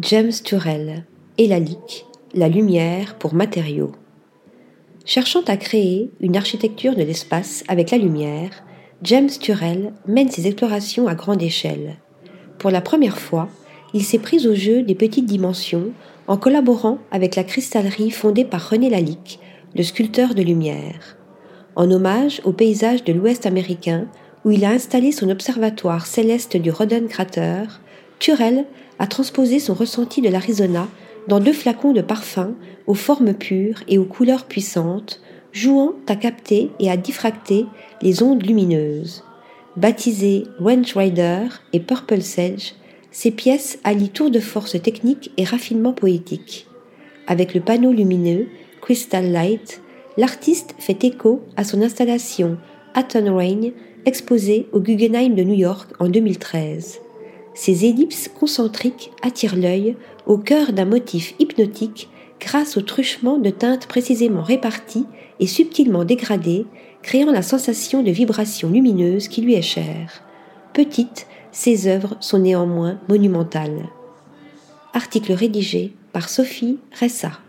James Turrell et la la lumière pour matériaux. Cherchant à créer une architecture de l'espace avec la lumière, James Turrell mène ses explorations à grande échelle. Pour la première fois, il s'est pris au jeu des petites dimensions en collaborant avec la cristallerie fondée par René Lalique, le sculpteur de lumière. En hommage au paysage de l'Ouest américain, où il a installé son observatoire céleste du Roden Crater, Turrell a transposé son ressenti de l'Arizona dans deux flacons de parfum aux formes pures et aux couleurs puissantes, jouant à capter et à diffracter les ondes lumineuses. Baptisées Range Rider et Purple Sage, ces pièces allient tour de force technique et raffinement poétique. Avec le panneau lumineux Crystal Light, l'artiste fait écho à son installation Aton Rain exposée au Guggenheim de New York en 2013. Ces ellipses concentriques attirent l'œil au cœur d'un motif hypnotique grâce au truchement de teintes précisément réparties et subtilement dégradées, créant la sensation de vibration lumineuse qui lui est chère. Petites, ces œuvres sont néanmoins monumentales. Article rédigé par Sophie Ressa.